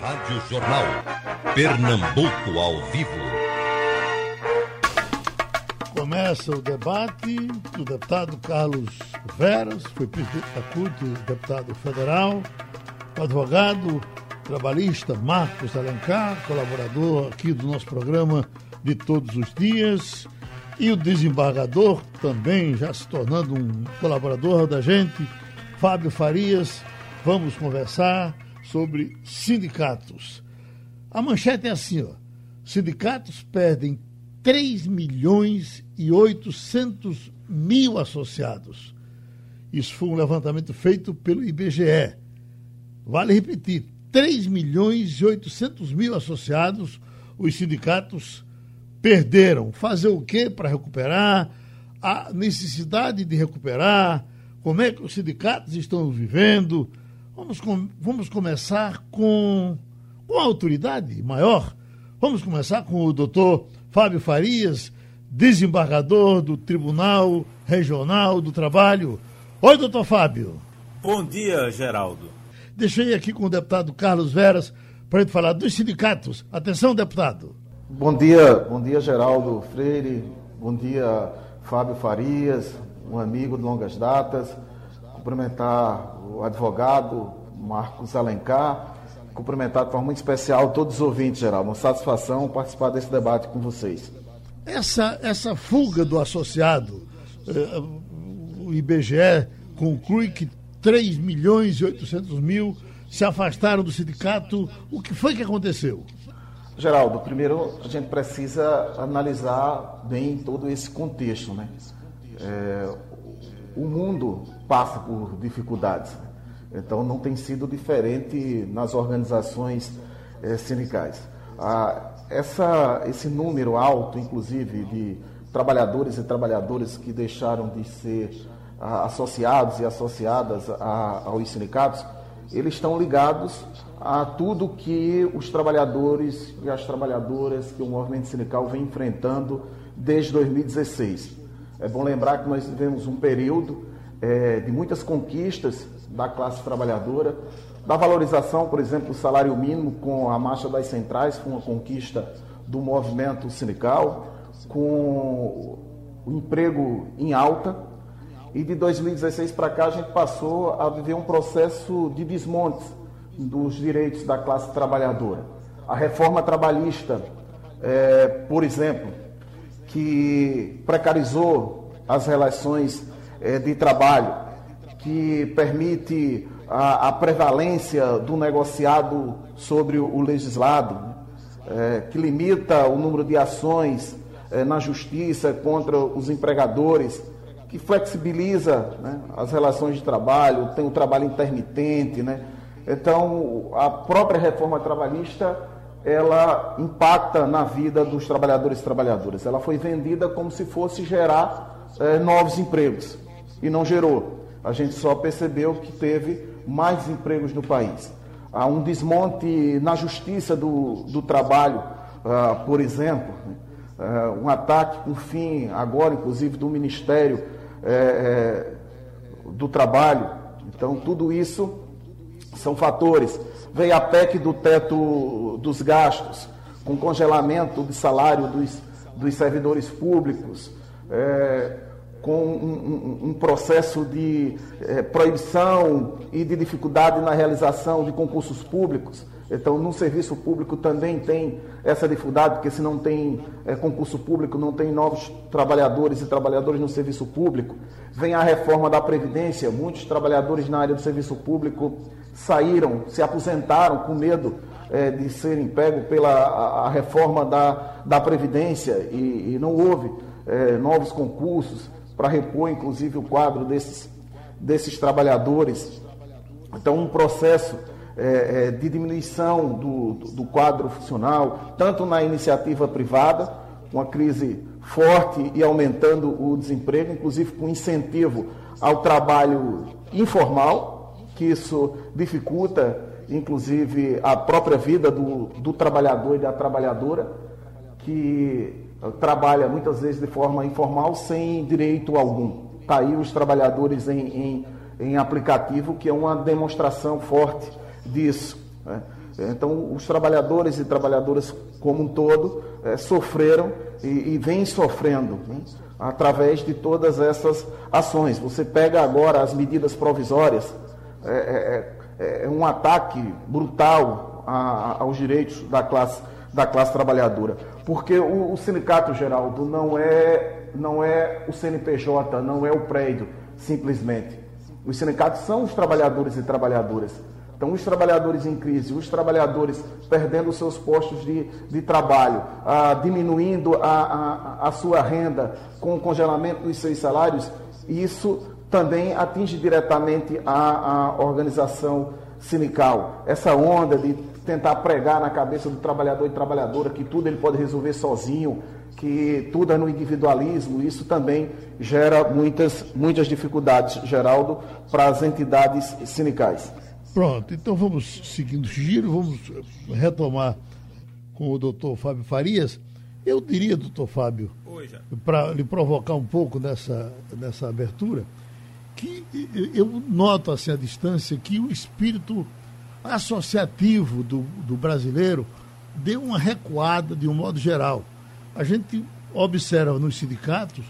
Rádio Jornal. Pernambuco ao vivo. Começa o debate do deputado Carlos Veras, foi presidente da CUT, deputado federal, o advogado trabalhista Marcos Alencar, colaborador aqui do nosso programa de todos os dias, e o desembargador, também já se tornando um colaborador da gente, Fábio Farias. Vamos conversar sobre sindicatos. A manchete é assim, ó. Sindicatos perdem 3 milhões e 800 mil associados. Isso foi um levantamento feito pelo IBGE. Vale repetir, 3 milhões e 800 mil associados os sindicatos perderam. Fazer o que para recuperar? A necessidade de recuperar? Como é que os sindicatos estão vivendo? Vamos, com, vamos começar com, com a autoridade maior. Vamos começar com o doutor Fábio Farias, desembargador do Tribunal Regional do Trabalho. Oi, doutor Fábio. Bom dia, Geraldo. Deixei aqui com o deputado Carlos Veras para ele falar dos sindicatos. Atenção, deputado. Bom dia, bom dia, Geraldo Freire. Bom dia, Fábio Farias, um amigo de longas datas. Cumprimentar o advogado Marcos Alencar. Cumprimentar de forma muito especial todos os ouvintes, Geraldo. Uma satisfação participar desse debate com vocês. Essa, essa fuga do associado, eh, o IBGE conclui que 3 milhões e 800 mil se afastaram do sindicato. O que foi que aconteceu? Geraldo, primeiro a gente precisa analisar bem todo esse contexto. Né? É, o mundo passa por dificuldades, então não tem sido diferente nas organizações é, sindicais. Ah, essa, esse número alto, inclusive, de trabalhadores e trabalhadoras que deixaram de ser ah, associados e associadas a, aos sindicatos, eles estão ligados a tudo que os trabalhadores e as trabalhadoras que o movimento sindical vem enfrentando desde 2016. É bom lembrar que nós vivemos um período é, de muitas conquistas da classe trabalhadora, da valorização, por exemplo, do salário mínimo com a marcha das centrais, foi uma conquista do movimento sindical, com o emprego em alta, e de 2016 para cá a gente passou a viver um processo de desmontes dos direitos da classe trabalhadora. A reforma trabalhista, é, por exemplo, que precarizou as relações é, de trabalho, que permite a, a, prevalência do negociado sobre o, legislado, é, que limita o número de ações é, na justiça contra os empregadores que flexibiliza né, as relações de trabalho, tem o trabalho intermitente, né? Então, a própria reforma trabalhista, ela impacta na vida dos trabalhadores e trabalhadoras. Ela foi vendida como se fosse gerar eh, novos empregos e não gerou. A gente só percebeu que teve mais empregos no país. Há um desmonte na justiça do, do trabalho, uh, por exemplo, uh, um ataque com fim, agora inclusive, do Ministério é, do trabalho. Então, tudo isso são fatores. Veio a PEC do teto dos gastos, com congelamento de salário dos, dos servidores públicos, é, com um, um, um, processo de é, proibição e de dificuldade na realização de concursos públicos. Então, no serviço público também tem essa dificuldade, porque se não tem é, concurso público, não tem novos trabalhadores e trabalhadoras no serviço público. Vem a reforma da Previdência, muitos trabalhadores na área do serviço público saíram, se aposentaram com medo é, de serem pegos pela a, a reforma da, da Previdência e, e não houve novos concursos para repor, inclusive, o quadro desses, desses trabalhadores. Então, um processo é, é, de diminuição do, do quadro funcional, tanto na iniciativa privada, uma crise forte e aumentando o desemprego, inclusive com incentivo ao trabalho informal, que isso dificulta, inclusive, a própria vida do, do trabalhador e da trabalhadora, que trabalha muitas vezes de forma informal sem direito algum. Está aí os trabalhadores em, em, em aplicativo, que é uma demonstração forte disso. Né? Então, os trabalhadores e trabalhadoras como um todo é, sofreram e, e vêm sofrendo né, através de todas essas ações. Você pega agora as medidas provisórias, é, é, é um ataque brutal a, aos direitos da classe, da classe trabalhadora. Porque o, o sindicato, Geraldo, não é, não é o CNPJ, não é o prédio, simplesmente. Os sindicatos são os trabalhadores e trabalhadoras. Então, os trabalhadores em crise, os trabalhadores perdendo seus postos de, de trabalho, ah, diminuindo a, a, a sua renda com o congelamento dos seus salários, isso também atinge diretamente a, a organização sindical. Essa onda de tentar pregar na cabeça do trabalhador e trabalhadora que tudo ele pode resolver sozinho, que tudo é no individualismo, isso também gera muitas, muitas dificuldades, Geraldo, para as entidades sindicais. Pronto, então vamos seguindo o giro, vamos retomar com o doutor Fábio Farias. Eu diria, doutor Fábio, para lhe provocar um pouco nessa, nessa abertura, que eu noto assim a distância que o espírito associativo do, do brasileiro deu uma recuada de um modo geral. A gente observa nos sindicatos,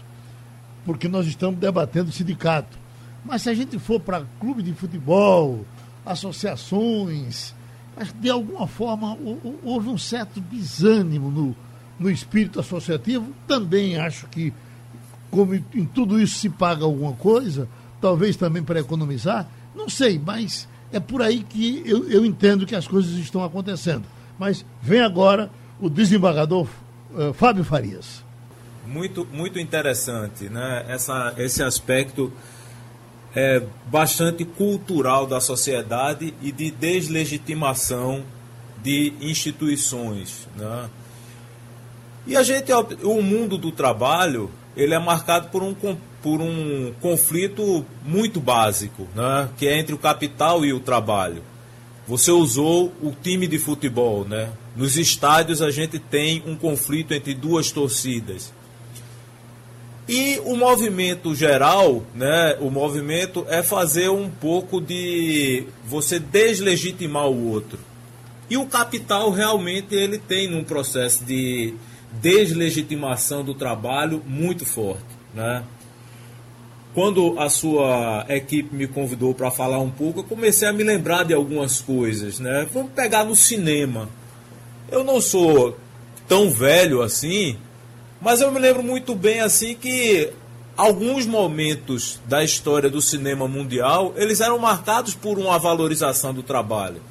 porque nós estamos debatendo sindicato. Mas se a gente for para clube de futebol, associações, de alguma forma houve um certo desânimo no, no espírito associativo. Também acho que, como em tudo isso se paga alguma coisa, talvez também para economizar, não sei, mas é por aí que eu, eu entendo que as coisas estão acontecendo. Mas vem agora o desembargador uh, Fábio Farias. Muito, muito interessante, né? Essa, esse aspecto é, bastante cultural da sociedade e de deslegitimação de instituições. Né? E a gente, o mundo do trabalho, ele é marcado por um, por um conflito muito básico, né? que é entre o capital e o trabalho. Você usou o time de futebol, né? Nos estádios a gente tem um conflito entre duas torcidas. E o movimento geral, né, o movimento é fazer um pouco de você deslegitimar o outro. E o capital realmente ele tem um processo de deslegitimação do trabalho muito forte, né? Quando a sua equipe me convidou para falar um pouco, eu comecei a me lembrar de algumas coisas, né? Vamos pegar no cinema. Eu não sou tão velho assim, mas eu me lembro muito bem assim que alguns momentos da história do cinema mundial, eles eram marcados por uma valorização do trabalho.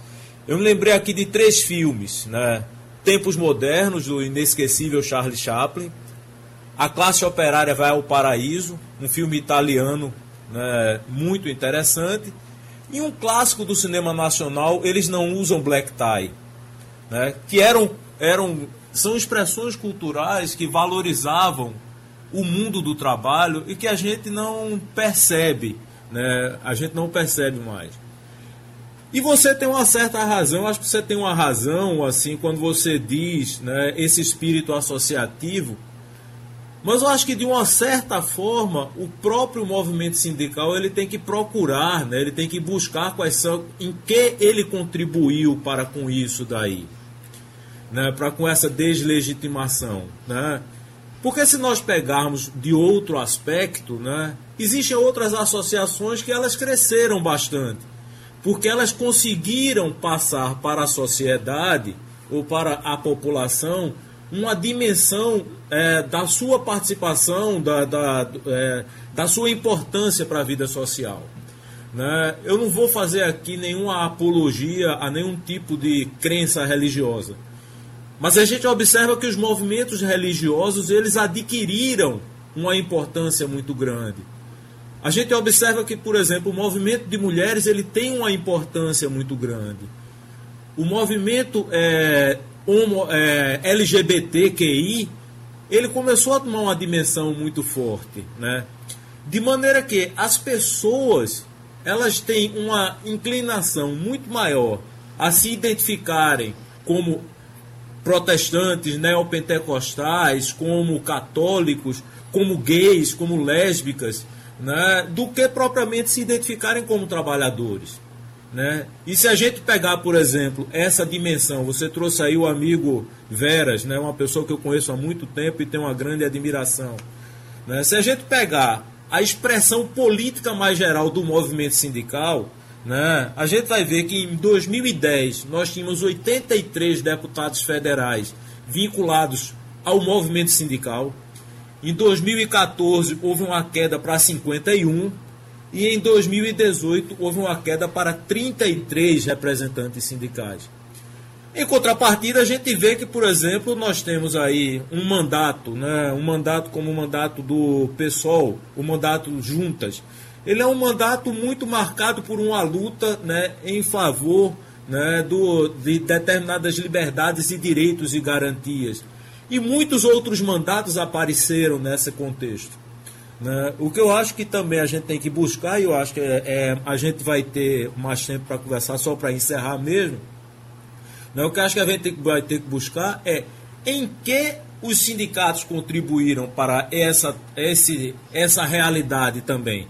Eu me lembrei aqui de três filmes, né? Tempos Modernos, do inesquecível Charlie Chaplin, A Classe Operária Vai ao Paraíso, um filme italiano né, muito interessante, e um clássico do cinema nacional, Eles Não Usam Black Tie, né, que eram, eram são expressões culturais que valorizavam o mundo do trabalho e que a gente não percebe, né? A gente não percebe mais. E você tem uma certa razão, acho que você tem uma razão assim quando você diz, né, esse espírito associativo. Mas eu acho que de uma certa forma o próprio movimento sindical ele tem que procurar, né, ele tem que buscar quais são, em que ele contribuiu para com isso daí né, para com essa deslegitimação. Né? Porque se nós pegarmos de outro aspecto, né, existem outras associações que elas cresceram bastante, porque elas conseguiram passar para a sociedade ou para a população uma dimensão é, da sua participação, da, da, é, da sua importância para a vida social. Né? Eu não vou fazer aqui nenhuma apologia a nenhum tipo de crença religiosa. Mas a gente observa que os movimentos religiosos eles adquiriram uma importância muito grande. A gente observa que, por exemplo, o movimento de mulheres ele tem uma importância muito grande. O movimento é, homo, é, LGBTQI ele começou a tomar uma dimensão muito forte, né? De maneira que as pessoas elas têm uma inclinação muito maior a se identificarem como protestantes, neopentecostais, como católicos, como gays, como lésbicas, né, do que propriamente se identificarem como trabalhadores. Né? E se a gente pegar, por exemplo, essa dimensão, você trouxe aí o amigo Veras, né? uma pessoa que eu conheço há muito tempo e tenho uma grande admiração. Né? Se a gente pegar a expressão política mais geral do movimento sindical, né? a gente vai ver que em 2010 nós tínhamos 83 deputados federais vinculados ao movimento sindical. Em 2014 houve uma queda para 51 e em 2018 houve uma queda para 33 representantes sindicais. Em contrapartida, a gente vê que, por exemplo, nós temos aí um mandato, né, um mandato como o mandato do PSOL, o mandato Juntas. Ele é um mandato muito marcado por uma luta né, em favor né, do, de determinadas liberdades e direitos e garantias. E muitos outros mandatos apareceram nesse contexto. Né? O que eu acho que também a gente tem que buscar, e eu acho que é, é a gente vai ter mais tempo para conversar, só para encerrar mesmo. Né? O que eu acho que a gente vai ter que buscar é em que os sindicatos contribuíram para essa, esse, essa realidade também.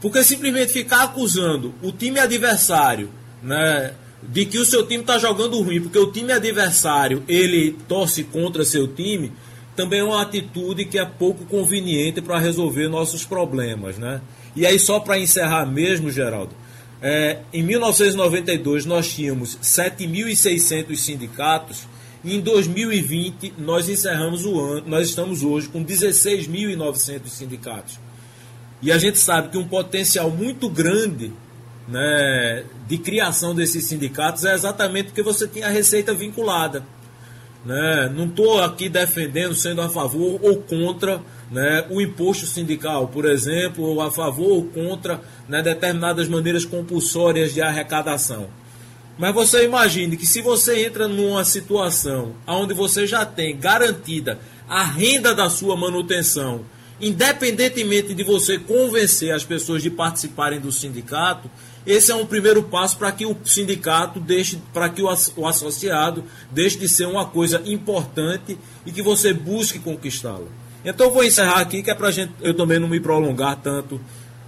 Porque simplesmente ficar acusando o time adversário né, de que o seu time está jogando ruim, porque o time adversário ele torce contra seu time, também é uma atitude que é pouco conveniente para resolver nossos problemas. Né? E aí, só para encerrar mesmo, Geraldo, é, em 1992 nós tínhamos 7.600 sindicatos e em 2020 nós encerramos o ano, nós estamos hoje com 16.900 sindicatos. E a gente sabe que um potencial muito grande né, de criação desses sindicatos é exatamente porque você tinha a receita vinculada. Né? Não estou aqui defendendo, sendo a favor ou contra né, o imposto sindical, por exemplo, ou a favor ou contra né, determinadas maneiras compulsórias de arrecadação. Mas você imagine que se você entra numa situação onde você já tem garantida a renda da sua manutenção, independentemente de você convencer as pessoas de participarem do sindicato, esse é um primeiro passo para que o sindicato deixe, para que o, associado deixe de ser uma coisa importante e que você busque conquistá-la. Então eu vou encerrar aqui, que é para gente, eu também não me prolongar tanto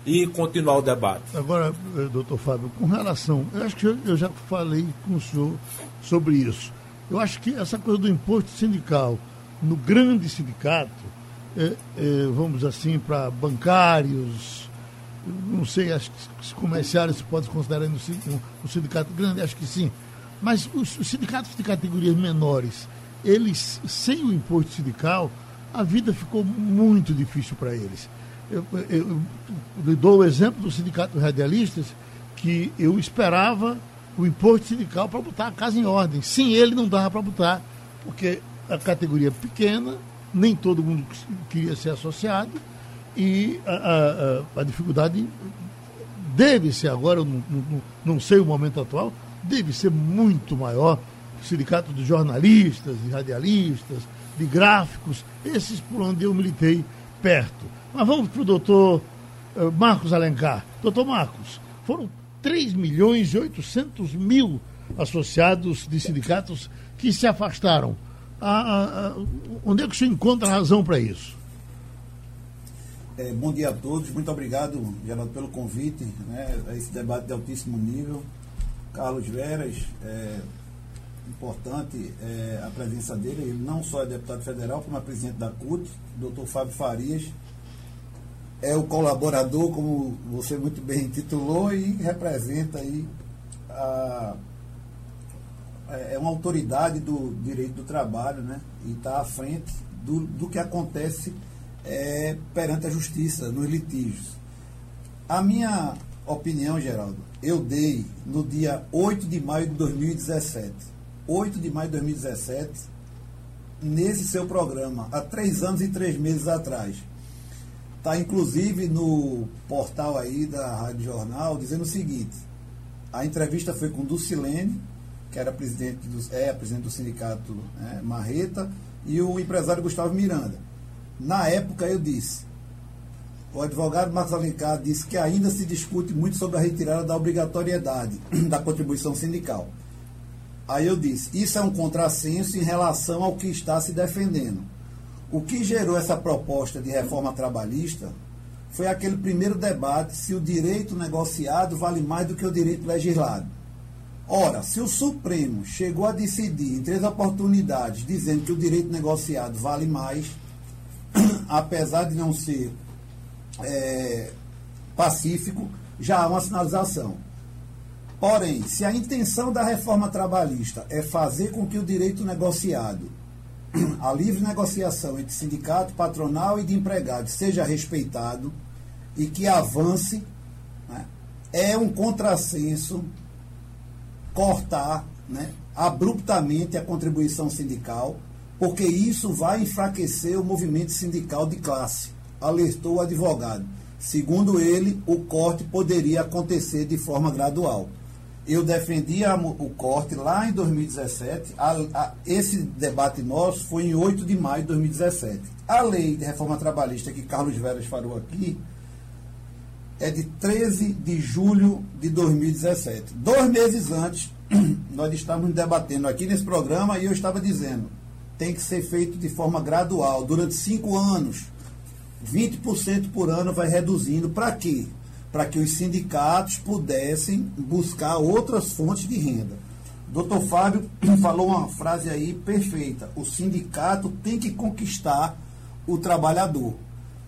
e continuar o debate. Agora, eh, doutor Fábio, com relação, eu acho que eu já falei com o senhor sobre isso. Eu acho que essa coisa do imposto sindical no grande sindicato, é, é, vamos assim, para bancários, não sei, acho que comerciários se pode considerar um, sindicato grande, acho que sim. Mas os, os, sindicatos de categorias menores, eles, sem o imposto sindical, a vida ficou muito difícil para eles. Eu, eu, eu, dou o exemplo do Sindicato Radialistas, que eu esperava o imposto sindical para botar a casa em ordem. Sem ele não dava para botar, porque a categoria é pequena, nem todo mundo queria ser associado, e a, a, a dificuldade deve ser agora, não, não, não, sei o momento atual, deve ser muito maior. O sindicato de jornalistas, de radialistas, de gráficos, esses por onde eu militei perto. Mas vamos para o doutor uh, Marcos Alencar. Doutor Marcos, foram 3 milhões e 800 mil associados de sindicatos que se afastaram. Onde é que o senhor encontra razão para isso? É, bom dia a todos, muito obrigado, Geraldo, pelo convite né, a esse debate de altíssimo nível. Carlos Veras, é importante é, a presença dele, ele não só é deputado federal, como é presidente da CUT, doutor Fábio Farias, é o colaborador, como você muito bem titulou, e representa aí a, é, é uma autoridade do direito do trabalho, né? E está à frente do, do que acontece é, perante a justiça, nos litígios. A minha opinião, Geraldo, eu dei no dia 8 de maio de 2017. 8 de maio de 2017, nesse seu programa, há três anos e três meses atrás. Está inclusive no portal aí da Rádio Jornal dizendo o seguinte: a entrevista foi com Dulcilene, que era presidente do, é presidente do sindicato é, Marreta, e o empresário Gustavo Miranda. Na época eu disse, o advogado Marcos Alencar disse que ainda se discute muito sobre a retirada da obrigatoriedade da contribuição sindical. Aí eu disse, isso é um contrassenso em relação ao que está se defendendo. O que gerou essa proposta de reforma trabalhista foi aquele primeiro debate se o direito negociado vale mais do que o direito legislado. Ora, se o Supremo chegou a decidir em três oportunidades dizendo que o direito negociado vale mais, apesar de não ser é, pacífico, já há uma sinalização. Porém, se a intenção da reforma trabalhista é fazer com que o direito negociado, a livre negociação entre sindicato, patronal e de empregados seja respeitado e que avance, né, é um contrassenso cortar né, abruptamente a contribuição sindical, porque isso vai enfraquecer o movimento sindical de classe, alertou o advogado. Segundo ele, o corte poderia acontecer de forma gradual. Eu defendi a, o corte lá em 2017. A, a, esse debate nosso foi em 8 de maio de 2017. A lei de reforma trabalhista que Carlos Veras falou aqui é de 13 de julho de 2017. Dois meses antes, nós estávamos debatendo aqui nesse programa e eu estava dizendo: tem que ser feito de forma gradual, durante cinco anos 20% por ano vai reduzindo. Para quê? Para que os sindicatos pudessem buscar outras fontes de renda. Doutor Fábio falou uma frase aí perfeita. O sindicato tem que conquistar o trabalhador.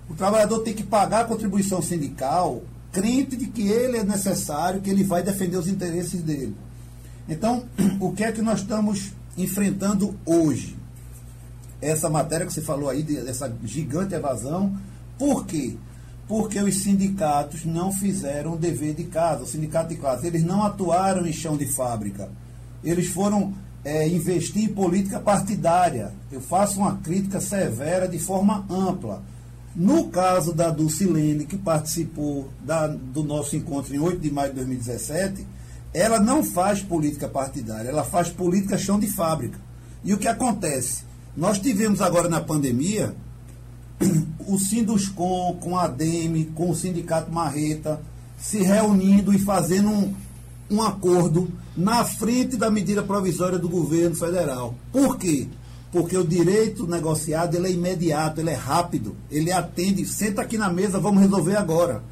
O trabalhador tem que pagar a contribuição sindical, crente de que ele é necessário, que ele vai defender os interesses dele. Então, o que é que nós estamos enfrentando hoje? Essa matéria que você falou aí, dessa gigante evasão. Por quê? Porque os sindicatos não fizeram o dever de casa, o sindicato de classe, eles não atuaram em chão de fábrica. Eles foram é, investir em política partidária. Eu faço uma crítica severa de forma ampla. No caso da Dulcilene, que participou da, do nosso encontro em 8 de maio de 2017, ela não faz política partidária, ela faz política chão de fábrica. E o que acontece? Nós tivemos agora na pandemia o Sinduscom com a ADEME, com o Sindicato Marreta, se reunindo e fazendo um, um acordo na frente da medida provisória do governo federal. Por quê? Porque o direito negociado ele é imediato, ele é rápido, ele atende, senta aqui na mesa, vamos resolver agora.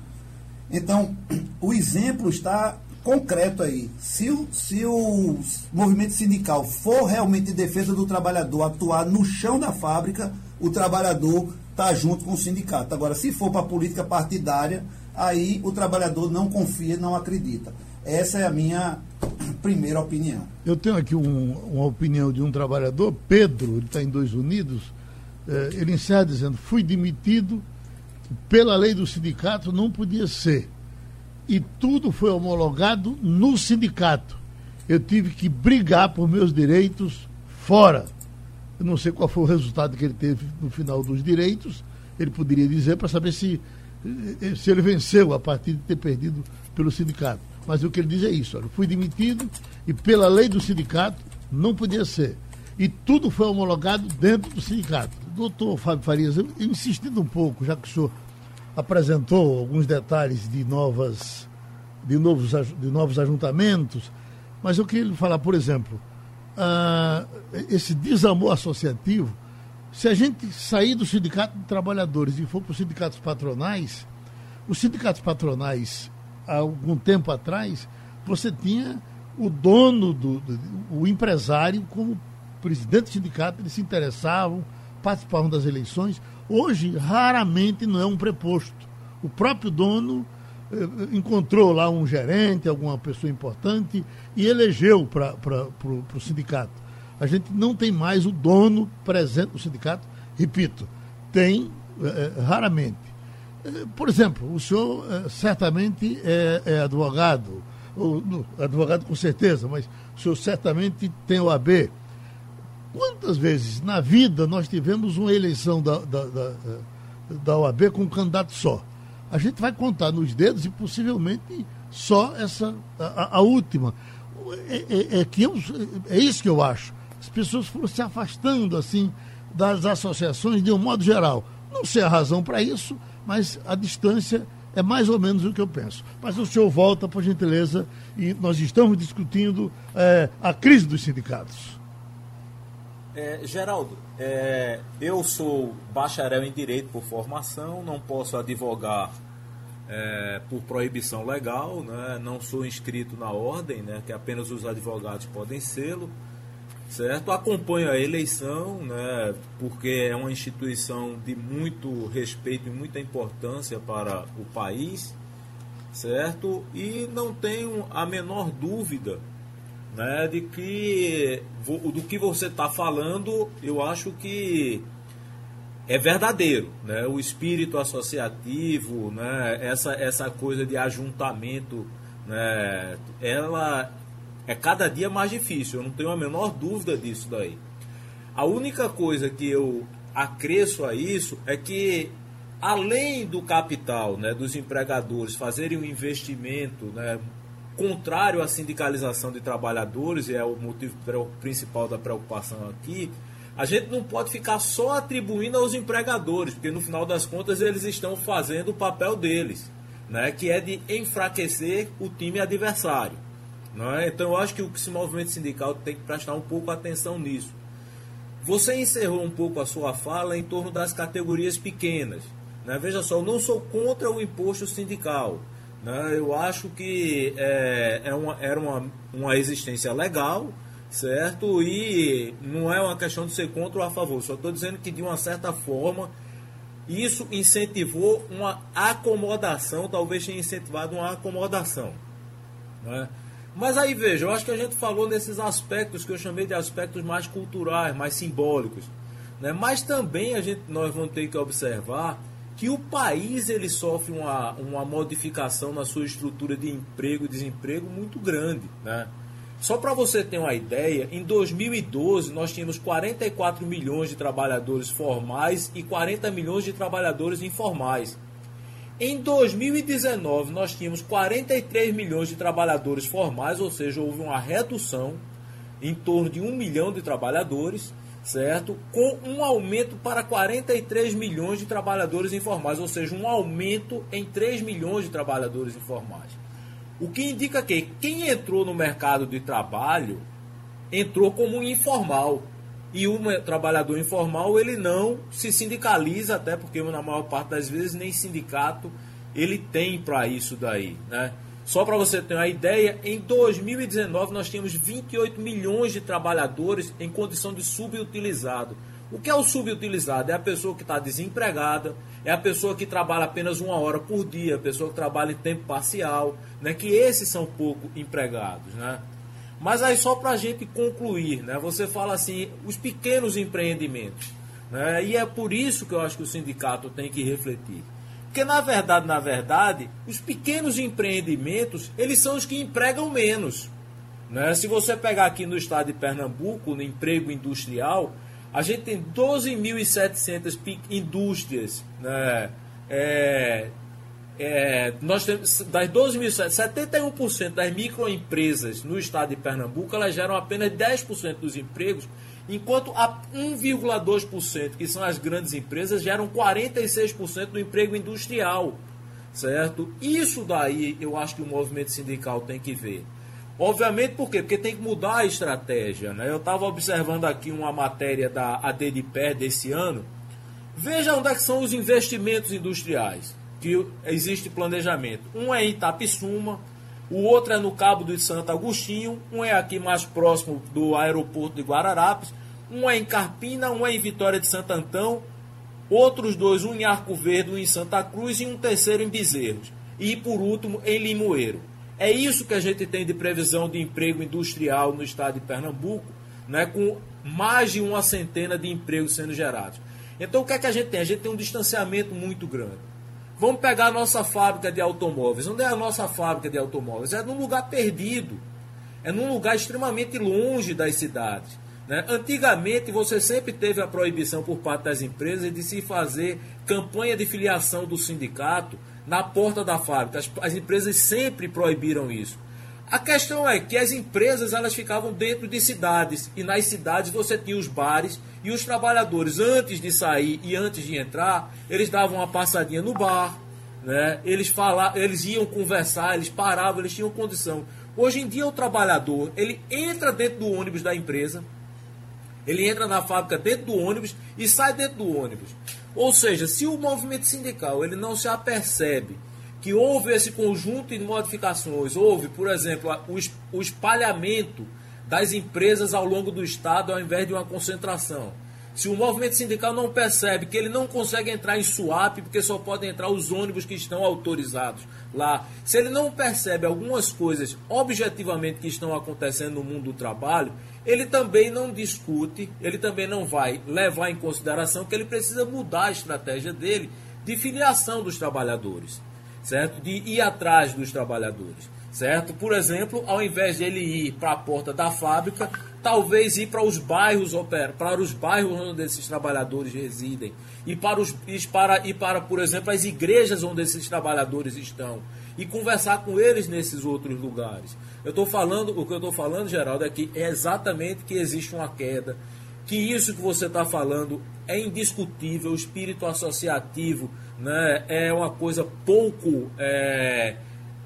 Então, o exemplo está concreto aí. Se o, se o movimento sindical for realmente em defesa do trabalhador, atuar no chão da fábrica, o trabalhador está junto com o sindicato. Agora, se for para política partidária, aí o trabalhador não confia, não acredita. Essa é a minha primeira opinião. Eu tenho aqui um, uma opinião de um trabalhador, Pedro, ele está em Dois Unidos. Eh, ele encerra dizendo: fui demitido pela lei do sindicato, não podia ser e tudo foi homologado no sindicato. Eu tive que brigar por meus direitos fora. Eu não sei qual foi o resultado que ele teve no final dos direitos. Ele poderia dizer para saber se, eh, se ele venceu a partir de ter perdido pelo sindicato. Mas o que ele diz é isso: olha, fui demitido e pela lei do sindicato não podia ser. E tudo foi homologado dentro do sindicato. Doutor Fábio Farias, eu, insistindo um pouco, já que o senhor apresentou alguns detalhes de novas de novos, de novos ajuntamentos, mas eu queria lhe falar, por exemplo, uh, esse desamor associativo, se a gente sair do sindicato de trabalhadores e for para os sindicatos patronais, os sindicatos patronais, há algum tempo atrás, você tinha o dono, do, do o empresário como presidente do sindicato, eles se interessavam, participavam das eleições. Hoje, raramente não é um preposto. O próprio dono eh, encontrou lá um gerente, alguma pessoa importante e elegeu para o sindicato. A gente não tem mais o dono presente no sindicato, repito, tem é, raramente. Por exemplo, o senhor certamente é, é, advogado, ou, advogado com certeza, mas o senhor certamente tem o AB. Quantas vezes na vida nós tivemos uma eleição da, da, da, da OAB com um candidato só? A gente vai contar nos dedos e possivelmente só essa, a, a última. É, é, é, que eu, é isso que eu acho. As pessoas foram se afastando assim das associações de um modo geral. Não sei a razão para isso, mas a distância é mais ou menos o que eu penso. Mas o senhor volta, por gentileza, e nós estamos discutindo é, a crise dos sindicatos. É, Geraldo, é, eu sou bacharel em Direito por formação, não posso advogar é, por proibição legal, né? não sou inscrito na ordem, né? que apenas os advogados podem sê-lo, certo? Acompanho a eleição, né? porque é uma instituição de muito respeito e muita importância para o país, certo? E não tenho a menor dúvida né, de que do que você está falando, eu acho que é verdadeiro, né? O espírito associativo, né? Essa essa coisa de ajuntamento, né? Ela é cada dia mais difícil. Eu não tenho a menor dúvida disso daí. A única coisa que eu acresço a isso é que além do capital, né, dos empregadores fazerem um investimento, né, contrário à sindicalização de trabalhadores, e é o motivo principal da preocupação aqui, a gente não pode ficar só atribuindo aos empregadores, porque no final das contas eles estão fazendo o papel deles, né, que é de enfraquecer o time adversário. Né? Então eu acho que o movimento sindical tem que prestar um pouco atenção nisso. Você encerrou um pouco a sua fala em torno das categorias pequenas. Né? Veja só, eu não sou contra o imposto sindical. Né? Eu acho que é, é uma, era uma, uma existência legal, certo? E não é uma questão de ser contra ou a favor. Só estou dizendo que, de uma certa forma, isso incentivou uma acomodação, talvez tenha incentivado uma acomodação. Né? Mas aí veja, eu acho que a gente falou nesses aspectos que eu chamei de aspectos mais culturais, mais simbólicos. Né? Mas também a gente, nós vamos ter que observar que o país ele sofre uma, uma modificação na sua estrutura de emprego e desemprego muito grande. Né? Só para você ter uma ideia, em 2012 nós tínhamos 44 milhões de trabalhadores formais e 40 milhões de trabalhadores informais. Em 2019 nós tínhamos 43 milhões de trabalhadores formais, ou seja, houve uma redução em torno de 1 milhão de trabalhadores certo? Com um aumento para 43 milhões de trabalhadores informais, ou seja, um aumento em 3 milhões de trabalhadores informais. O que indica que quem entrou no mercado de trabalho entrou como um informal. E o trabalhador informal ele não se sindicaliza, até porque na maior parte das vezes nem sindicato ele tem para isso daí, né? Só para você ter uma ideia, em 2019 nós tínhamos 28 milhões de trabalhadores em condição de subutilizado. O que é o subutilizado? É a pessoa que está desempregada, é a pessoa que trabalha apenas uma hora por dia, a pessoa que trabalha em tempo parcial, né? que esses são pouco empregados. Né? Mas aí só para a gente concluir, né? você fala assim, os pequenos empreendimentos. Né? E é por isso que eu acho que o sindicato tem que refletir. Porque na verdade, na verdade, os pequenos empreendimentos, eles são os que empregam menos. Né? Se você pegar aqui no estado de Pernambuco, no emprego industrial, a gente tem 12.700 indústrias. Né? É, é, nós temos, das 12.700, 71% das microempresas no estado de Pernambuco, elas geram apenas 10% dos empregos enquanto a 1,2%, que são as grandes empresas, geram 46% do emprego industrial, certo? Isso daí eu acho que o movimento sindical tem que ver. Obviamente, por quê? Porque tem que mudar a estratégia. Né? Eu estava observando aqui uma matéria da ADDPR desse ano. Veja onde é que são os investimentos industriais, que existe planejamento. Um é Itapissuma, o outro é no Cabo de Santo Agostinho, um é aqui mais próximo do aeroporto de Guararapes, um é em Carpina, um é em Vitória de Santo Antão, outros dois, um em Arco Verde, um em Santa Cruz e um terceiro em Bezerros. E por último, em Limoeiro. É isso que a gente tem de previsão de emprego industrial no estado de Pernambuco, né, com mais de uma centena de empregos sendo gerados. Então o que é que a gente tem? A gente tem um distanciamento muito grande. Vamos pegar a nossa fábrica de automóveis. Onde é a nossa fábrica de automóveis? É num lugar perdido. É num lugar extremamente longe das cidades. Né? Antigamente, você sempre teve a proibição por parte das empresas de se fazer campanha de filiação do sindicato na porta da fábrica. As, as empresas sempre proibiram isso. A questão é que as empresas elas ficavam dentro de cidades e nas cidades você tinha os bares e os trabalhadores antes de sair e antes de entrar eles davam uma passadinha no bar, né? Eles falavam, eles iam conversar, eles paravam, eles tinham condição. Hoje em dia o trabalhador ele entra dentro do ônibus da empresa, Ele entra na fábrica dentro do ônibus e sai dentro do ônibus. Ou seja, se o movimento sindical ele não se apercebe que houve esse conjunto de modificações, houve, por exemplo, o espalhamento das empresas ao longo do Estado ao invés de uma concentração. Se o movimento sindical não percebe que ele não consegue entrar em SUAP porque só podem entrar os ônibus que estão autorizados lá, se ele não percebe algumas coisas objetivamente que estão acontecendo no mundo do trabalho, ele também não discute, ele também não vai levar em consideração que ele precisa mudar a estratégia dele de filiação dos trabalhadores, certo? De ir atrás dos trabalhadores, certo? Por exemplo, ao invés de ele ir para a porta da fábrica, talvez ir para os bairros para os bairros onde esses trabalhadores residem e para os e para e para, por exemplo, as igrejas onde esses trabalhadores estão e conversar com eles nesses outros lugares. Eu estou falando, o que eu estou falando, Geraldo, é que é exatamente que existe uma queda, que isso que você está falando é indiscutível, o espírito associativo né, é uma coisa pouco é,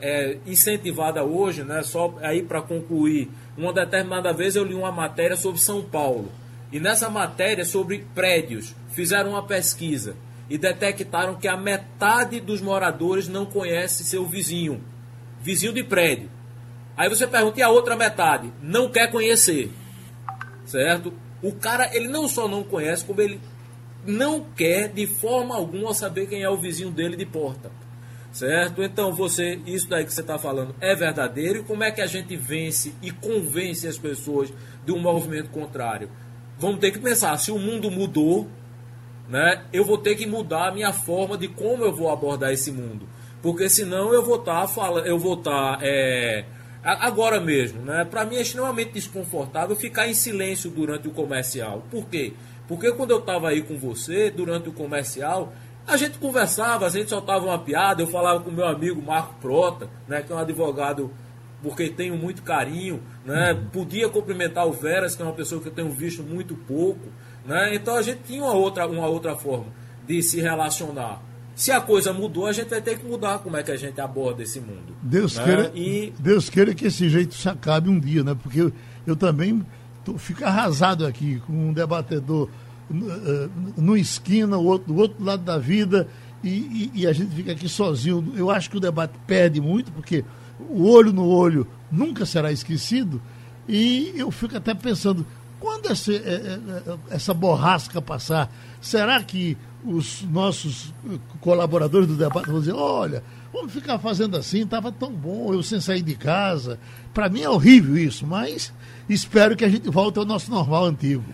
é, incentivada hoje, né, só aí para concluir, uma determinada vez eu li uma matéria sobre São Paulo, e nessa matéria sobre prédios, fizeram uma pesquisa e detectaram que a metade dos moradores não conhece seu vizinho, vizinho de prédio. Aí você pergunta, e a outra metade? Não quer conhecer. Certo? O cara, ele não só não conhece, como ele não quer de forma alguma saber quem é o vizinho dele de porta. Certo? Então, você, isso daí que você está falando é verdadeiro. E como é que a gente vence e convence as pessoas de um movimento contrário? Vamos ter que pensar, se o mundo mudou, né, eu vou ter que mudar a minha forma de como eu vou abordar esse mundo. Porque senão eu vou estar tá eu vou estar. Tá, é, agora mesmo, né? Para mim é extremamente desconfortável ficar em silêncio durante o comercial. Por quê? Porque quando eu estava aí com você, durante o comercial, a gente conversava, a gente soltava uma piada, eu falava com meu amigo Marco Prota, né, que é um advogado porque tenho muito carinho, né? Podia cumprimentar o Veras, que é uma pessoa que eu tenho visto muito pouco, né? Então a gente tinha uma outra, uma outra forma de se relacionar. Se a coisa mudou, a gente vai ter que mudar como é que a gente aborda esse mundo. Deus, né? queira, e... Deus queira que esse jeito se acabe um dia, né? Porque eu, eu também tô, fico arrasado aqui com um debatedor uh, numa esquina, o outro, do outro lado da vida, e, e, e, a gente fica aqui sozinho. Eu acho que o debate perde muito, porque o olho no olho nunca será esquecido, e eu fico até pensando, quando é, é, essa borrasca passar, será que os nossos colaboradores do debate vão dizer, olha, vamos ficar fazendo assim, estava tão bom, eu sem sair de casa. Para mim é horrível isso, mas espero que a gente volte ao nosso normal antigo.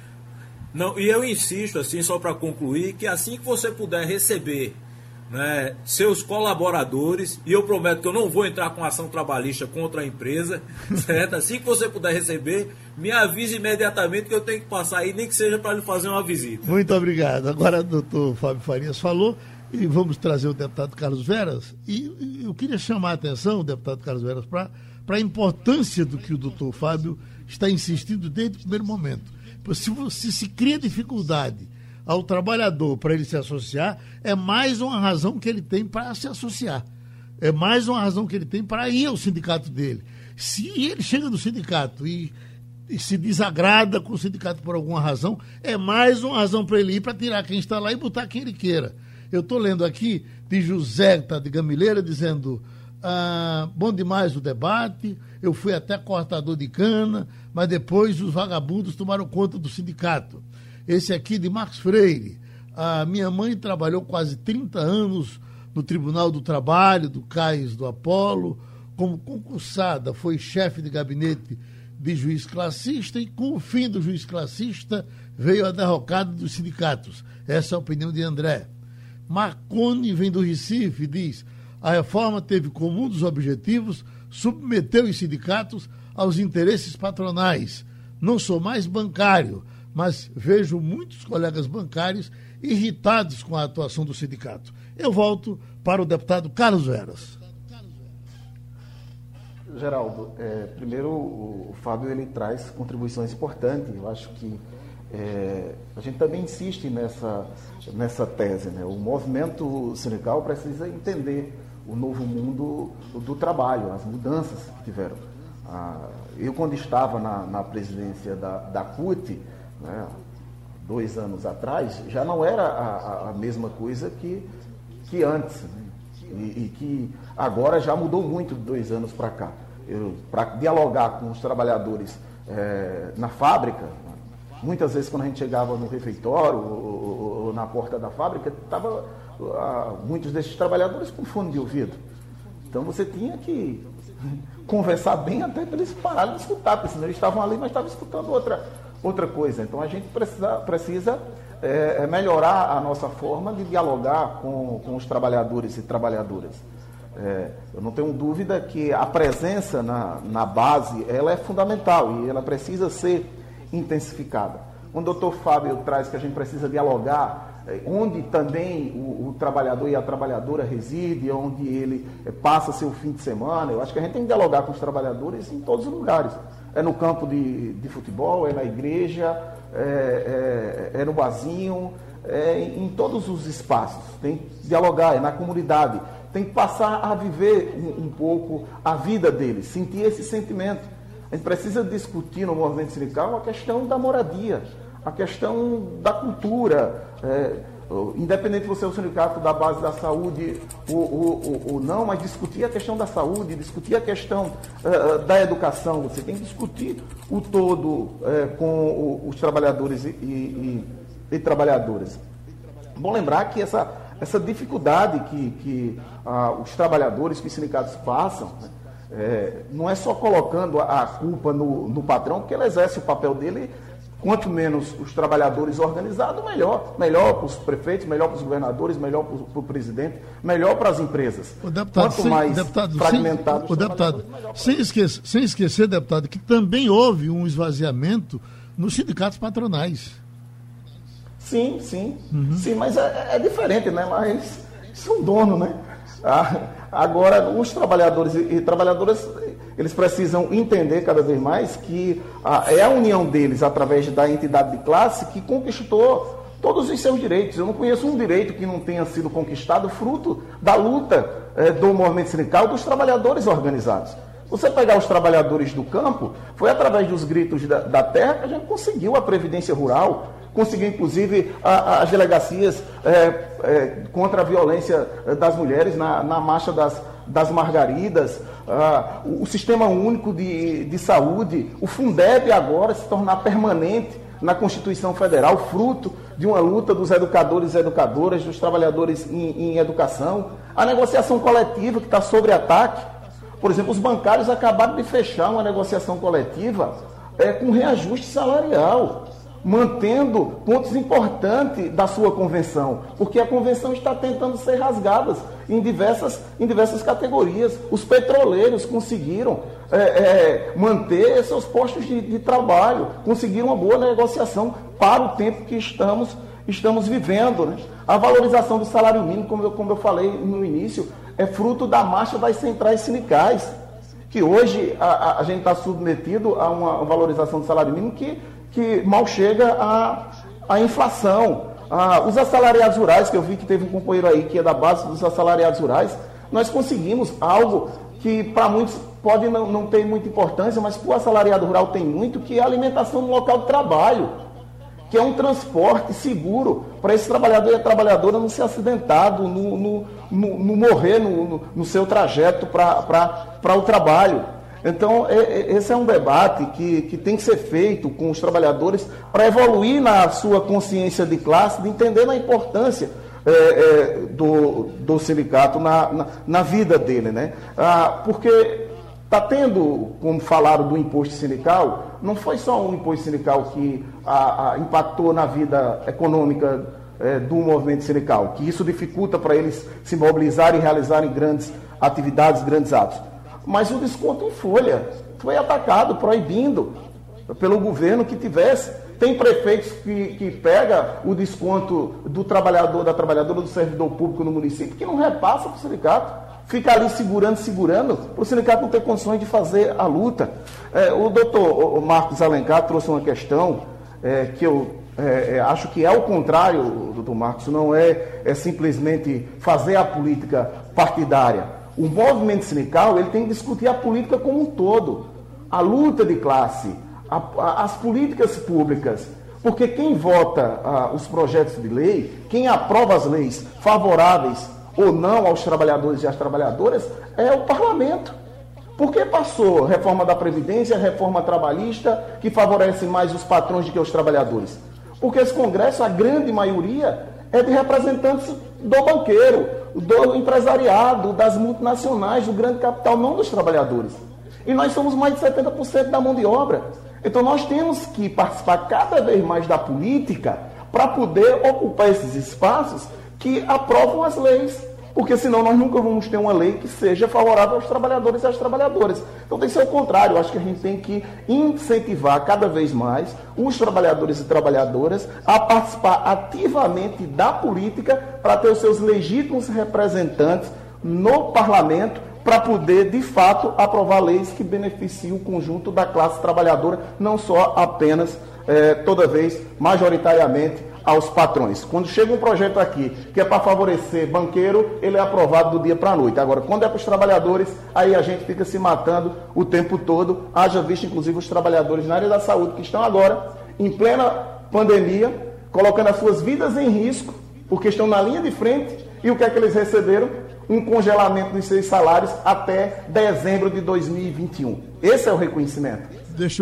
Não, e eu insisto, assim, só para concluir, que assim que você puder receber né, seus colaboradores, e eu prometo que eu não vou entrar com ação trabalhista contra a empresa, certo? Assim que você puder receber, me avise imediatamente que eu tenho que passar aí, nem que seja para lhe fazer uma visita. Muito obrigado. Agora o doutor Fábio Farias falou, e vamos trazer o deputado Carlos Veras, e eu queria chamar a atenção, deputado Carlos Veras, para a importância do que o doutor Fábio está insistindo desde o primeiro momento. Se, se se cria dificuldade ao trabalhador para ele se associar, é mais uma razão que ele tem para se associar. É mais uma razão que ele tem para ir ao sindicato dele. Se ele chega no sindicato e, e se desagrada com o sindicato por alguma razão, é mais uma razão para ele ir para tirar quem está lá e botar quem ele queira. Eu estou lendo aqui de José tá de Gamileira dizendo: ah, bom demais o debate, eu fui até cortador de cana, mas depois os vagabundos tomaram conta do sindicato. Esse aqui de Marcos Freire. A minha mãe trabalhou quase 30 anos no Tribunal do Trabalho, do Cais do Apolo, como concursada, foi chefe de gabinete de juiz classista e com o fim do juiz classista veio a derrocada dos sindicatos. Essa é a opinião de André. Marconi vem do Recife e diz: a reforma teve como um dos objetivos submeter os sindicatos aos interesses patronais. Não sou mais bancário, mas vejo muitos colegas bancários irritados com a atuação do sindicato. Eu volto para o deputado Carlos Veras. Geraldo, é, primeiro o, Fábio ele traz contribuições importantes. Eu acho que é, a gente também insiste nessa, nessa tese. Né? O movimento sindical precisa entender o novo mundo do trabalho, as mudanças que tiveram. Ah, eu, quando estava na, na presidência da, da CUT, né, dois anos atrás, já não era a, a mesma coisa que, que antes. Né? E, e, que agora já mudou muito de dois anos para cá. Para dialogar com os trabalhadores é, na fábrica, muitas vezes quando a gente chegava no refeitório ou, ou, na porta da fábrica, estava ah, muitos desses trabalhadores com fone de ouvido. Então você tinha que conversar bem até para eles pararem de escutar, porque senão eles estavam ali, mas estavam escutando outra, outra coisa. Então a gente precisa, precisa é, melhorar a nossa forma de dialogar com, com os trabalhadores e trabalhadoras. É, eu não tenho dúvida que a presença na, na base ela é fundamental e ela precisa ser intensificada. Quando o doutor Fábio traz que a gente precisa dialogar, é, onde também o, o, trabalhador e a trabalhadora reside, onde ele é, passa seu fim de semana, eu acho que a gente tem que dialogar com os trabalhadores em todos os lugares. É no campo de, de futebol, é na igreja, é, é, é no barzinho, é em todos os espaços. Tem que dialogar, é na comunidade. Tem que passar a viver um, um pouco a vida deles, sentir esse sentimento. A gente precisa discutir no movimento sindical a questão da moradia, a questão da cultura. É, independente de você ser o sindicato da base da saúde ou, ou, ou, não, mas discutir a questão da saúde, discutir a questão uh, da educação. Você tem que discutir o todo uh, com os trabalhadores e, e, e, trabalhadoras. Bom lembrar que essa, essa dificuldade que, que uh, os trabalhadores, que os sindicatos passam, né, é, não é só colocando a culpa no, no patrão, porque ele exerce o papel dele Quanto menos os trabalhadores organizados, melhor. Melhor para os prefeitos, melhor para os governadores, melhor para o presidente, melhor para as empresas. O deputado, Quanto sem, mais deputado, fragmentado sem, o deputado, sem esquecer, sem esquecer, deputado, que também houve um esvaziamento nos sindicatos patronais. Sim, sim. Uhum. Sim, mas é, é, diferente, né? Mas são donos, né? Ah, agora, os trabalhadores e, trabalhadoras eles precisam entender cada vez mais que a, é a união deles, através da entidade de classe, que conquistou todos os seus direitos. Eu não conheço um direito que não tenha sido conquistado fruto da luta é, do movimento sindical dos trabalhadores organizados. Você pegar os trabalhadores do campo, foi através dos gritos da, da terra que a gente conseguiu a Previdência Rural, conseguiu inclusive a, a, as delegacias é, é, contra a violência das mulheres na, na marcha das, das margaridas, ah, o, Sistema Único de, de Saúde, o Fundeb agora se tornar permanente na Constituição Federal, fruto de uma luta dos educadores e educadoras, dos trabalhadores em, em educação, a negociação coletiva que está sobre ataque. Por exemplo, os bancários acabaram de fechar uma negociação coletiva é, com reajuste salarial mantendo pontos importantes da sua convenção, porque a convenção está tentando ser rasgada em diversas, em diversas categorias. Os petroleiros conseguiram é, é, manter seus postos de, de, trabalho, conseguiram uma boa negociação para o tempo que estamos, estamos vivendo. Né? A valorização do salário mínimo, como eu, como eu falei no início, é fruto da marcha das centrais sindicais que hoje a, a, a gente está submetido a uma valorização do salário mínimo que que mal chega a, a inflação. Ah, os assalariados rurais, que eu vi que teve um companheiro aí que é da base dos assalariados rurais, nós conseguimos algo que para muitos pode não, não ter muita importância, mas para o assalariado rural tem muito, que é a alimentação no local de trabalho, que é um transporte seguro para esse trabalhador e a trabalhadora não ser acidentado, no, no, no, morrer no, no, seu trajeto para o trabalho. Então, é, é, esse é um debate que, que tem que ser feito com os trabalhadores para evoluir na sua consciência de classe, de entender a importância é, é, do, do sindicato na, na, na, vida dele. Né? Ah, porque está tendo, como falaram do imposto sindical, não foi só um imposto sindical que a, a impactou na vida econômica é, do movimento sindical, que isso dificulta para eles se mobilizarem e realizarem grandes atividades, grandes atos mas o desconto em folha foi atacado, proibindo pelo governo que tivesse. Tem prefeitos que, que pega o desconto do trabalhador, da trabalhadora, do servidor público no município, que não repassa para o sindicato. Fica ali segurando, segurando, para o sindicato não ter condições de fazer a luta. É, o doutor Marcos Alencar trouxe uma questão é, que eu é, é, acho que é o contrário, doutor Marcos, não é, é simplesmente fazer a política partidária o movimento sindical ele tem que discutir a política como um todo, a luta de classe, a, a, as políticas públicas, Porque quem vota ah, os projetos de lei, quem aprova as leis favoráveis ou não aos trabalhadores e às trabalhadoras, é o parlamento. Por que passou reforma da Previdência, reforma trabalhista, que favorece mais os patrões do que os trabalhadores? Porque esse Congresso, a grande maioria, é de representantes do banqueiro, do empresariado, das multinacionais, do grande capital, não dos trabalhadores. E nós somos mais de 70% da mão de obra. Então nós temos que participar cada vez mais da política para poder ocupar esses espaços que aprovam as leis porque senão nós nunca vamos ter uma lei que seja favorável aos trabalhadores e às trabalhadoras. Então tem que ser o contrário, eu acho que a gente tem que incentivar cada vez mais os trabalhadores e trabalhadoras a participar ativamente da política para ter os seus legítimos representantes no parlamento para poder, de fato, aprovar leis que beneficiem o conjunto da classe trabalhadora, não só apenas, eh, toda vez, majoritariamente, aos patrões. Quando chega um projeto aqui que é para favorecer banqueiro, ele é aprovado do dia para a noite. Agora, quando é para os trabalhadores, aí a gente fica se matando o tempo todo. Haja visto, inclusive, os trabalhadores na área da saúde que estão agora, em plena pandemia, colocando as suas vidas em risco, porque estão na linha de frente. E o que é que eles receberam? Um congelamento dos seus salários até dezembro de 2021. Esse é o reconhecimento.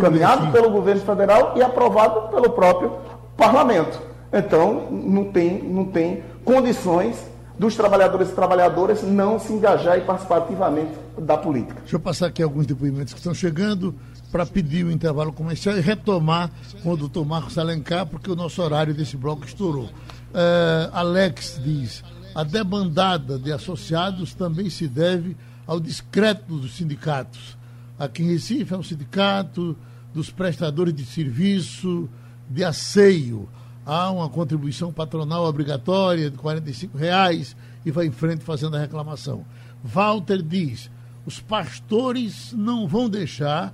Caminhado pelo governo federal e aprovado pelo próprio parlamento. Então, não tem, não tem condições dos trabalhadores e trabalhadoras não se engajar e participar ativamente da política. Deixa eu passar aqui alguns depoimentos que estão chegando para pedir o intervalo comercial e retomar com o doutor Marcos Alencar, porque o nosso horário desse bloco estourou. Uh, Alex diz: a debandada de associados também se deve ao discreto dos sindicatos. Aqui em Recife é um sindicato dos prestadores de serviço de asseio há uma contribuição patronal obrigatória de R$ reais e vai em frente fazendo a reclamação. Walter diz: os pastores não vão deixar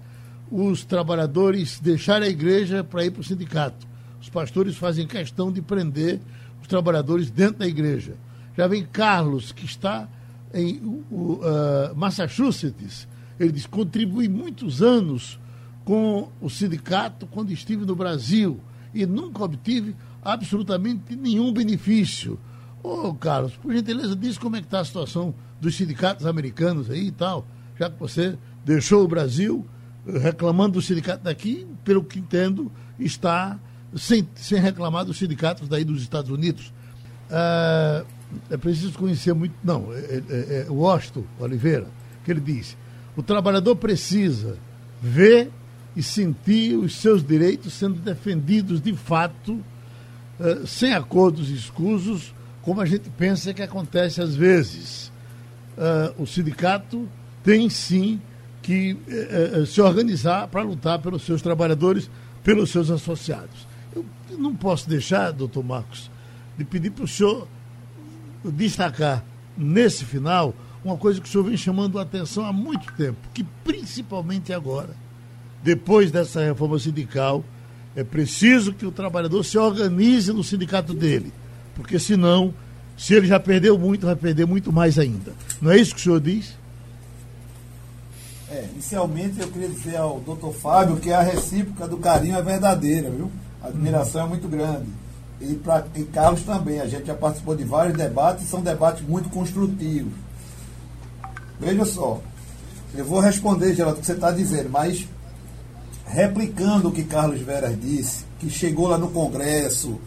os trabalhadores deixar a igreja para ir para o sindicato. Os pastores fazem questão de prender os trabalhadores dentro da igreja. Já vem Carlos, que está em uh, Massachusetts. Ele diz: contribui muitos anos com o sindicato quando estive no Brasil e nunca obtive absolutamente nenhum benefício. Ô, oh, Carlos, por gentileza, diz como é que está a situação dos sindicatos americanos aí e tal, já que você deixou o Brasil eh, reclamando do sindicato daqui, pelo que entendo, está sem, sem reclamar dos sindicatos daí dos Estados Unidos. Ah, é preciso conhecer muito. Não, é, é, é, é o Washington Oliveira, que ele diz: o trabalhador precisa ver e sentir os seus direitos sendo defendidos de fato, uh, sem acordos escusos, como a gente pensa que acontece às vezes. Uh, o sindicato tem sim que uh, se organizar para lutar pelos seus trabalhadores, pelos seus associados. Eu não posso deixar, doutor Marcos, de pedir para o senhor destacar nesse final uma coisa que o senhor vem chamando a atenção há muito tempo, que principalmente agora depois dessa reforma sindical, é preciso que o trabalhador se organize no sindicato dele, porque senão, se ele já perdeu muito, vai perder muito mais ainda. Não é isso que o senhor diz? É, inicialmente eu queria dizer ao doutor Fábio que a recíproca do carinho é verdadeira, viu? A admiração é muito grande. E, pra, e Carlos também, a gente já participou de vários debates, são debates muito construtivos. Veja só, eu vou responder, Geraldo, o que você está dizendo, mas replicando o que Carlos Veras disse, que chegou lá no Congresso,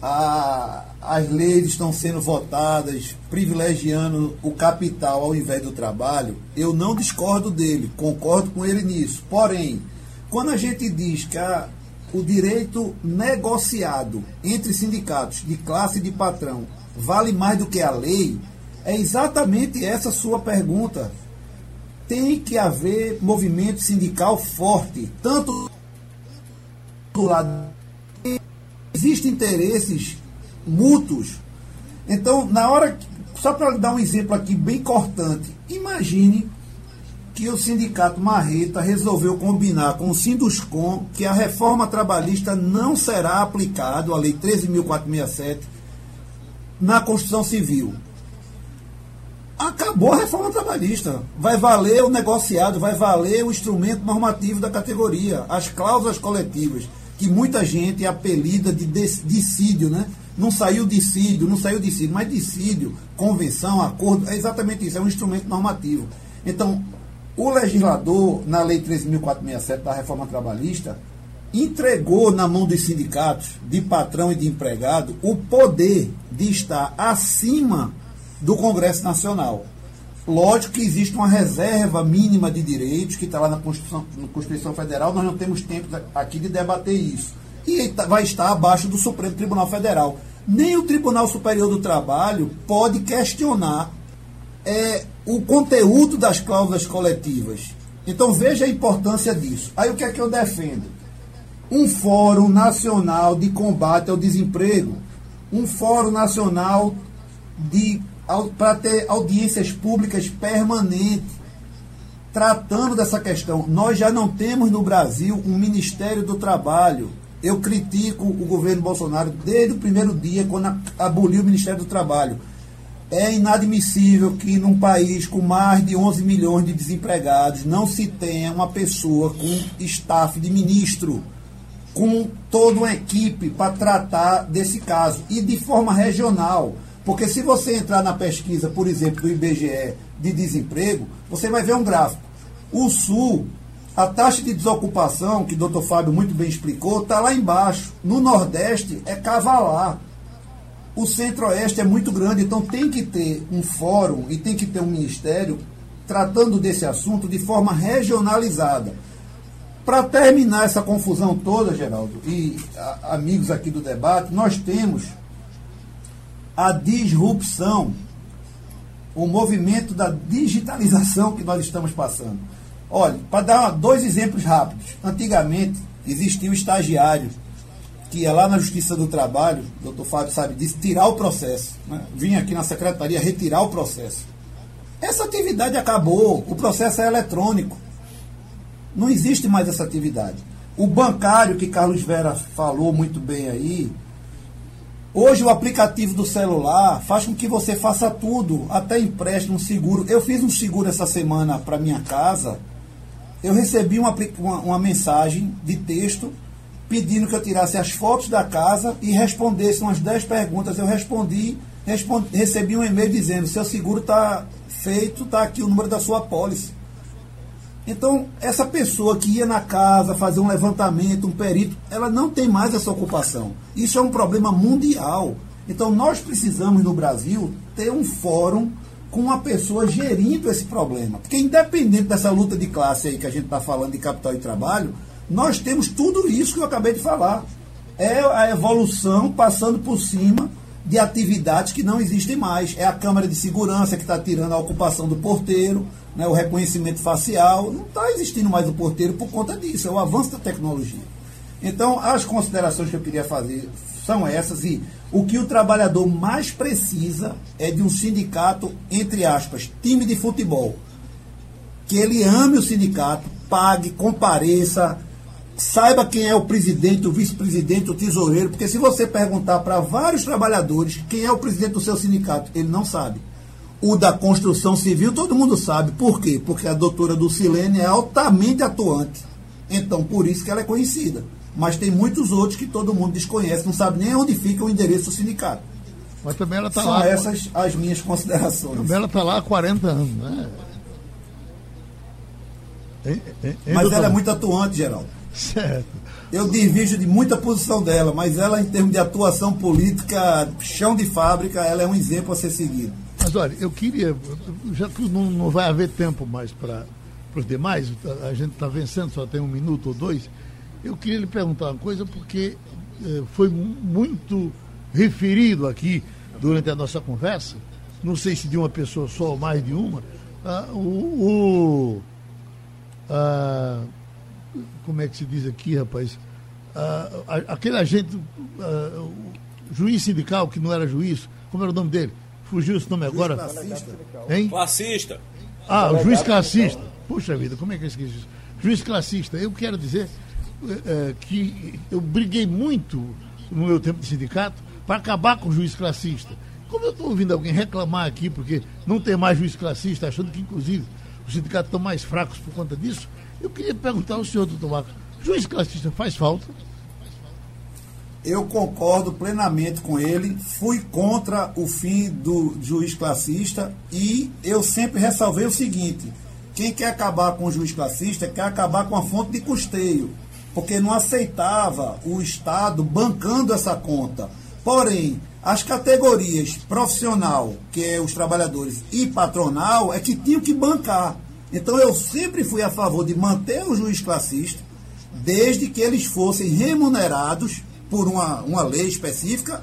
a, as leis estão sendo votadas privilegiando o capital ao invés do trabalho, eu não discordo dele, concordo com ele nisso. Porém, quando a gente diz que a, o direito negociado entre sindicatos de classe e de patrão vale mais do que a lei, é exatamente essa sua pergunta tem que haver movimento sindical forte, tanto do lado existem interesses mútuos. Então, na hora só para dar um exemplo aqui bem cortante, imagine que o sindicato Marreta resolveu combinar com o Sinduscom que a reforma trabalhista não será aplicada, a lei 13.467, na Constituição Civil acabou a reforma trabalhista. Vai valer o negociado, vai valer o instrumento normativo da categoria, as cláusulas coletivas, que muita gente apelida de dissídio, né? Não saiu dissídio, não saiu dissídio, mas dissídio, convenção, acordo, é exatamente isso, é um instrumento normativo. Então, o legislador, na Lei 13.467 da reforma trabalhista, entregou na mão dos sindicatos, de patrão e de empregado, o poder de estar acima do Congresso Nacional. Lógico que existe uma reserva mínima de direitos que está lá na Constituição, na Constituição Federal, nós não temos tempo aqui de debater isso. E tá, vai estar abaixo do Supremo Tribunal Federal. Nem o Tribunal Superior do Trabalho pode questionar é, o conteúdo das cláusulas coletivas. Então veja a importância disso. Aí o que é que eu defendo? Um Fórum Nacional de Combate ao Desemprego. Um Fórum Nacional de para ter audiências públicas permanentes tratando dessa questão. Nós já não temos no Brasil um Ministério do Trabalho. Eu critico o governo Bolsonaro desde o primeiro dia, quando aboliu o Ministério do Trabalho. É inadmissível que num país com mais de 11 milhões de desempregados não se tenha uma pessoa com staff de ministro, com toda uma equipe para tratar desse caso e de forma regional. Porque se você entrar na pesquisa, por exemplo, do IBGE de desemprego, você vai ver um gráfico. O Sul, a taxa de desocupação, que o doutor Fábio muito bem explicou, está lá embaixo. No Nordeste é cavalar. O Centro-Oeste é muito grande, então tem que ter um fórum e tem que ter um ministério tratando desse assunto de forma regionalizada. Para terminar essa confusão toda, Geraldo, e a, amigos aqui do debate, nós temos a disrupção, o movimento da digitalização que nós estamos passando. Olha, para dar dois exemplos rápidos. Antigamente existia o estagiário que ia lá na Justiça do Trabalho, o doutor Fábio sabe disso, tirar o processo. Né? Vinha aqui na secretaria retirar o processo. Essa atividade acabou, o processo é eletrônico. Não existe mais essa atividade. O bancário, que Carlos Vera falou muito bem aí, Hoje o aplicativo do celular faz com que você faça tudo, até empréstimo, seguro. Eu fiz um seguro essa semana para minha casa. Eu recebi uma, uma, uma, mensagem de texto pedindo que eu tirasse as fotos da casa e respondesse umas 10 perguntas. Eu respondi, respondi recebi um e-mail dizendo: seu seguro está feito, está aqui o número da sua pólice. Então, essa pessoa que ia na casa fazer um levantamento, um perito, ela não tem mais essa ocupação. Isso é um problema mundial. Então, nós precisamos no Brasil ter um fórum com uma pessoa gerindo esse problema. Porque, independente dessa luta de classe aí que a gente está falando de capital e trabalho, nós temos tudo isso que eu acabei de falar. É a evolução passando por cima de atividades que não existem mais. É a Câmara de Segurança que está tirando a ocupação do porteiro né, o reconhecimento facial, não está existindo mais o porteiro por conta disso, é o avanço da tecnologia. Então, as considerações que eu queria fazer são essas, e o que o trabalhador mais precisa é de um sindicato, entre aspas, time de futebol. Que ele ame o sindicato, pague, compareça, saiba quem é o presidente, o vice-presidente, o tesoureiro, porque se você perguntar para vários trabalhadores quem é o presidente do seu sindicato, ele não sabe. O da construção civil, todo mundo sabe. Por quê? Porque a doutora Dulcilene é altamente atuante. Então, por isso que ela é conhecida. Mas tem muitos outros que todo mundo desconhece, não sabe nem onde fica o endereço do sindicato. Mas também ela está lá. São essas as minhas considerações. Também ela está lá há 40 anos, né? mas ela é muito atuante, Geraldo. Certo. Eu divido de muita posição dela, mas ela, em termos de atuação política, chão de fábrica, ela é um exemplo a ser seguido. Mas olha, eu queria, já que não, não vai haver tempo mais para os demais, a gente está vencendo, só tem um minuto ou dois. Eu queria lhe perguntar uma coisa, porque eh, foi muito referido aqui durante a nossa conversa, não sei se de uma pessoa só ou mais de uma, ah, o. o ah, como é que se diz aqui, rapaz? Ah, aquele agente, ah, juiz sindical que não era juiz, como era o nome dele? Fugiu esse nome agora? Classista. Hein? Classista. Ah, o juiz classista. Puxa vida, como é que eu esqueci isso? Juiz classista. Eu quero dizer é, que eu briguei muito no meu tempo de sindicato para acabar com o juiz classista. Como eu estou ouvindo alguém reclamar aqui, porque não tem mais juiz classista, achando que inclusive os sindicatos estão mais fracos por conta disso, eu queria perguntar ao senhor, doutor Marcos, juiz classista faz falta? Eu concordo plenamente com ele. Fui contra o fim do juiz classista e eu sempre ressalvei o seguinte: quem quer acabar com o juiz classista quer acabar com a fonte de custeio, porque não aceitava o Estado bancando essa conta. Porém, as categorias profissional, que é os trabalhadores, e patronal, é que tinham que bancar. Então eu sempre fui a favor de manter o juiz classista, desde que eles fossem remunerados por uma, uma lei específica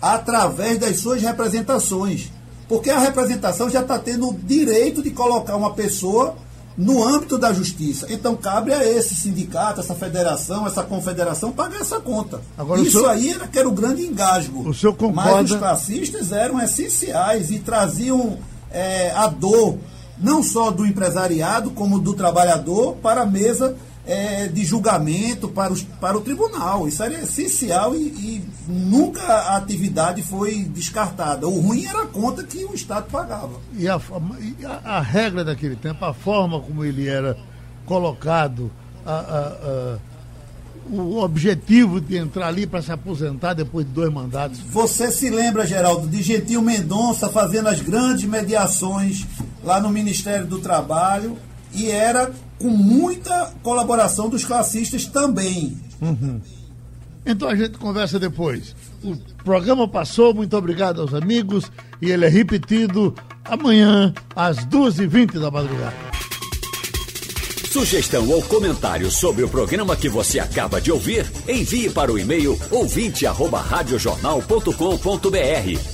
através das suas representações. Porque a representação já está tendo o direito de colocar uma pessoa no âmbito da justiça. Então cabe a esse sindicato, essa federação, essa confederação pagar essa conta. Agora, Isso senhor, aí era que era o grande engasgo. O senhor concorda... Mas os classistas eram essenciais e traziam é, a dor não só do empresariado, como do trabalhador, para a mesa é, de julgamento para, os, para o tribunal. Isso era essencial e, e, nunca a atividade foi descartada. O ruim era a conta que o Estado pagava. E a, e a, a regra daquele tempo, a forma como ele era colocado, a, o objetivo de entrar ali para se aposentar depois de dois mandatos. Você se lembra, Geraldo, de Gentil Mendonça fazendo as grandes mediações lá no Ministério do Trabalho e era com muita colaboração dos classistas também. Uhum. Então a gente conversa depois. O programa passou, muito obrigado aos amigos e ele é repetido amanhã às 2h20 da madrugada. Sugestão ou comentário sobre o programa que você acaba de ouvir, envie para o e-mail ouvinte@radiojornal.com.br